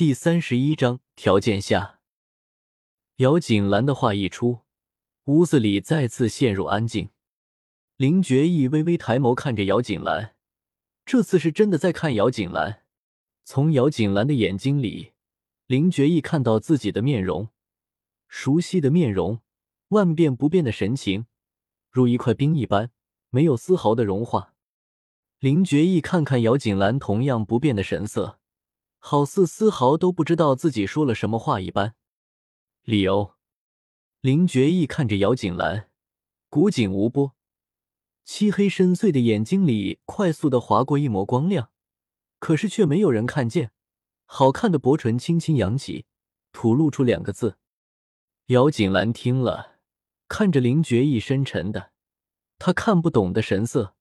第三十一章条件下。姚锦兰的话一出，屋子里再次陷入安静。林觉意微微抬眸看着姚锦兰，这次是真的在看姚锦兰。从姚锦兰的眼睛里，林觉意看到自己的面容，熟悉的面容，万变不变的神情，如一块冰一般，没有丝毫的融化。林觉意看看姚锦兰同样不变的神色，好似丝毫都不知道自己说了什么话一般。理由，林觉意看着姚锦兰，古井无波。漆黑深邃的眼睛里快速的划过一抹光亮，可是却没有人看见。好看的薄唇轻轻扬起，吐露出两个字。姚锦兰听了，看着林觉意深沉的、他看不懂的神色，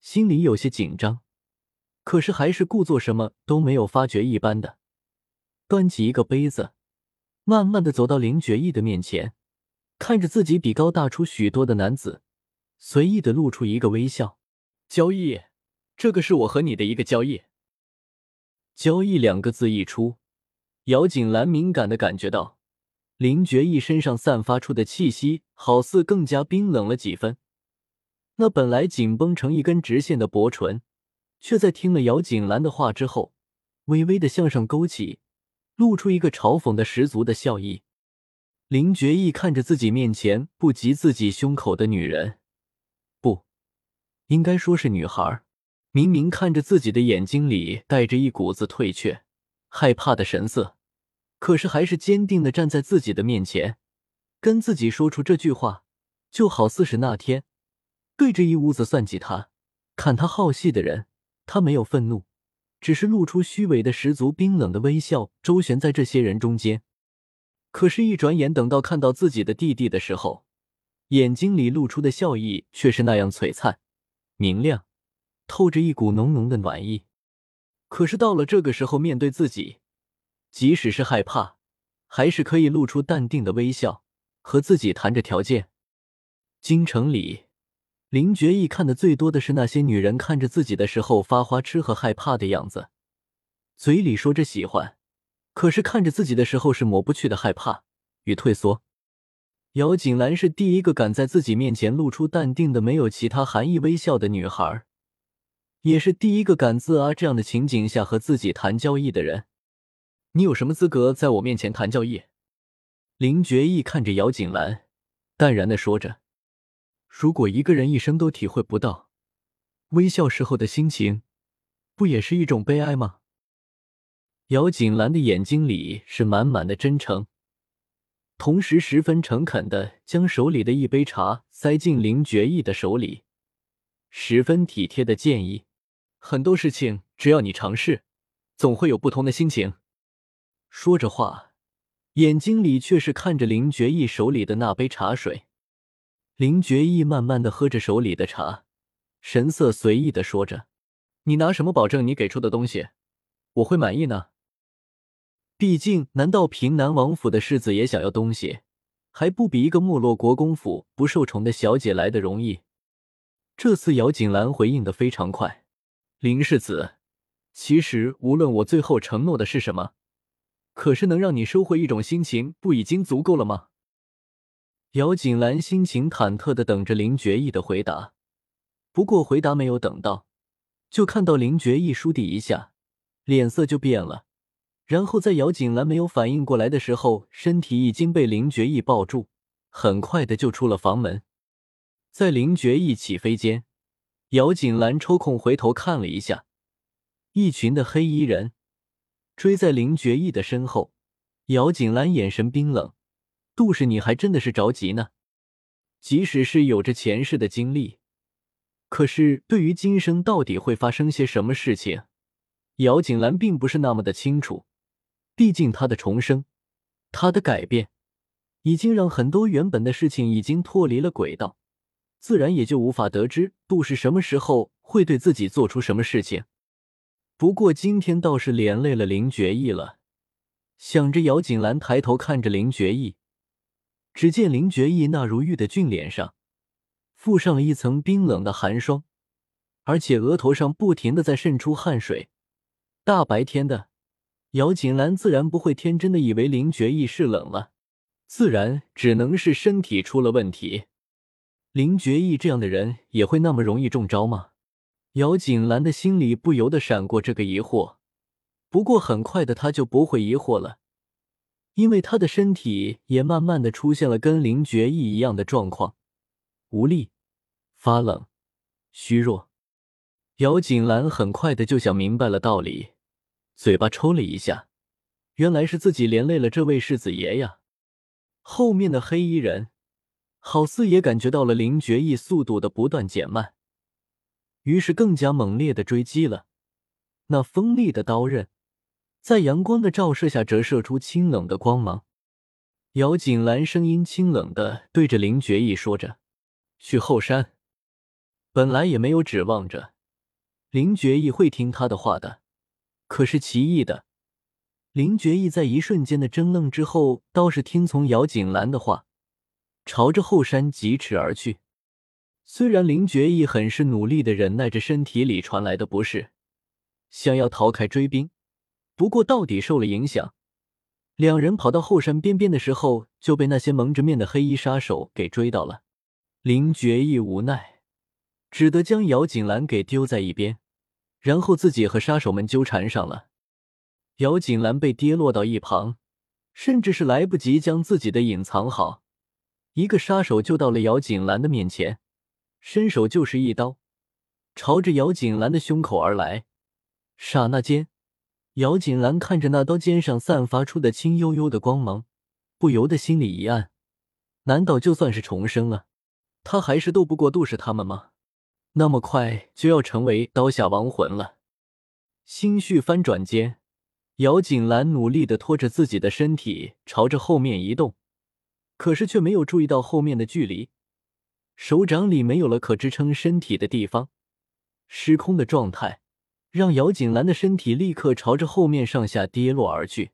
心里有些紧张，可是还是故作什么都没有发觉一般的，端起一个杯子，慢慢的走到林觉意的面前，看着自己比高大出许多的男子。随意的露出一个微笑，交易，这个是我和你的一个交易。交易两个字一出，姚锦兰敏感的感觉到林觉意身上散发出的气息，好似更加冰冷了几分。那本来紧绷成一根直线的薄唇，却在听了姚锦兰的话之后，微微的向上勾起，露出一个嘲讽的十足的笑意。林觉意看着自己面前不及自己胸口的女人。不应该说是女孩，明明看着自己的眼睛里带着一股子退却、害怕的神色，可是还是坚定的站在自己的面前，跟自己说出这句话，就好似是那天对着一屋子算计他、看他好戏的人，他没有愤怒，只是露出虚伪的、十足冰冷的微笑，周旋在这些人中间。可是，一转眼等到看到自己的弟弟的时候，眼睛里露出的笑意却是那样璀璨。明亮，透着一股浓浓的暖意。可是到了这个时候，面对自己，即使是害怕，还是可以露出淡定的微笑，和自己谈着条件。京城里，林觉意看的最多的是那些女人看着自己的时候发花痴和害怕的样子，嘴里说着喜欢，可是看着自己的时候是抹不去的害怕与退缩。姚锦兰是第一个敢在自己面前露出淡定的、没有其他含义微笑的女孩，也是第一个敢自啊这样的情景下和自己谈交易的人。你有什么资格在我面前谈交易？林觉意看着姚锦兰，淡然的说着：“如果一个人一生都体会不到微笑时候的心情，不也是一种悲哀吗？”姚锦兰的眼睛里是满满的真诚。同时，十分诚恳的将手里的一杯茶塞进林觉意的手里，十分体贴的建议：“很多事情，只要你尝试，总会有不同的心情。”说着话，眼睛里却是看着林觉意手里的那杯茶水。林觉意慢慢的喝着手里的茶，神色随意的说着：“你拿什么保证你给出的东西，我会满意呢？”毕竟，难道平南王府的世子也想要东西，还不比一个没落国公府不受宠的小姐来的容易？这次姚锦兰回应的非常快。林世子，其实无论我最后承诺的是什么，可是能让你收回一种心情，不已经足够了吗？姚锦兰心情忐忑的等着林觉意的回答，不过回答没有等到，就看到林觉意倏地一下，脸色就变了。然后在姚锦兰没有反应过来的时候，身体已经被林觉意抱住，很快的就出了房门。在林觉意起飞间，姚锦兰抽空回头看了一下，一群的黑衣人追在林觉意的身后。姚锦兰眼神冰冷：“杜氏，你还真的是着急呢。即使是有着前世的经历，可是对于今生到底会发生些什么事情，姚锦兰并不是那么的清楚。”毕竟他的重生，他的改变，已经让很多原本的事情已经脱离了轨道，自然也就无法得知杜氏什么时候会对自己做出什么事情。不过今天倒是连累了林觉意了。想着，姚锦兰抬头看着林觉意，只见林觉意那如玉的俊脸上，附上了一层冰冷的寒霜，而且额头上不停的在渗出汗水。大白天的。姚锦兰自然不会天真的以为林觉意是冷了，自然只能是身体出了问题。林觉意这样的人也会那么容易中招吗？姚锦兰的心里不由得闪过这个疑惑。不过很快的，他就不会疑惑了，因为他的身体也慢慢的出现了跟林觉意一样的状况：无力、发冷、虚弱。姚锦兰很快的就想明白了道理。嘴巴抽了一下，原来是自己连累了这位世子爷呀！后面的黑衣人好似也感觉到了林觉意速度的不断减慢，于是更加猛烈的追击了。那锋利的刀刃在阳光的照射下折射出清冷的光芒。姚锦兰声音清冷的对着林觉意说着：“去后山。”本来也没有指望着林觉意会听他的话的。可是奇异的，林觉意在一瞬间的怔愣之后，倒是听从姚锦兰的话，朝着后山疾驰而去。虽然林觉意很是努力的忍耐着身体里传来的不适，想要逃开追兵，不过到底受了影响。两人跑到后山边边的时候，就被那些蒙着面的黑衣杀手给追到了。林觉意无奈，只得将姚锦兰给丢在一边。然后自己和杀手们纠缠上了，姚锦兰被跌落到一旁，甚至是来不及将自己的隐藏好，一个杀手就到了姚锦兰的面前，伸手就是一刀，朝着姚锦兰的胸口而来。刹那间，姚锦兰看着那刀尖上散发出的青幽幽的光芒，不由得心里一暗：难道就算是重生了，他还是斗不过杜氏他们吗？那么快就要成为刀下亡魂了，心绪翻转间，姚锦兰努力的拖着自己的身体朝着后面移动，可是却没有注意到后面的距离，手掌里没有了可支撑身体的地方，失空的状态让姚锦兰的身体立刻朝着后面上下跌落而去。